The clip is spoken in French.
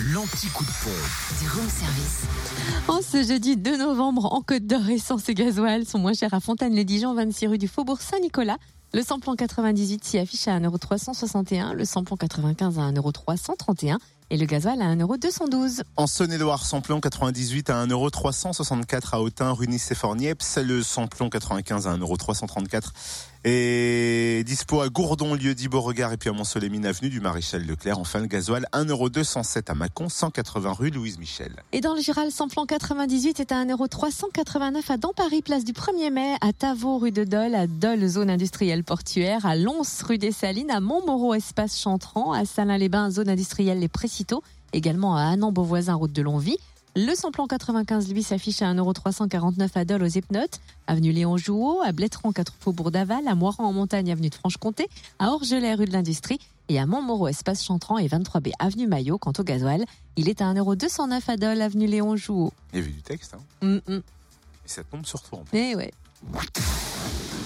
l'anti-coup de pompe. Du room service. En ce jeudi 2 novembre, en Côte d'Or, essence et gasoil sont moins chers à Fontaine-les-Dijon, 26 rue du Faubourg Saint-Nicolas. Le samplon 98 s'y affiche à 1,361€, le samplon 95 à 1,331€ et le gasoil à 1,212€. En Saône-et-Loire, samplon 98 à 1,364€ à Autun, rue nice et Le samplon 95 à 1,334€ et dispo à Gourdon, lieu dit Beauregard et puis à Mont-Soleil-Mine, avenue du Maréchal Leclerc. Enfin, le gasoil 1,207€ à Mâcon, 180 rue Louise Michel. Et dans le Giral, samplon 98 est à 1,389€ à Dampary, place du 1er mai, à Tavaux, rue de Dole, à Dole, zone industrielle portuaire, à Lons, rue des Salines, à Montmoreau, espace Chantran, à Salins-les-Bains, zone industrielle Les Également à Annan-Beauvoisin, route de Longvie. Le samplon 95, lui, s'affiche à 1,349€ à Dole aux Epnotes, avenue Léon Jouot, à Blétran, 4 Faubourg d'Aval, à Moiran en montagne, avenue de Franche-Comté, à Orgelet, rue de l'Industrie, et à Montmoreau, espace Chantran et 23B, avenue Maillot. Quant au gasoil, il est à 1,209€ à Dole, avenue Léon Jouot. Il y avait du texte, hein. Hum, hum. Et ça tombe sur toi. en Eh ouais.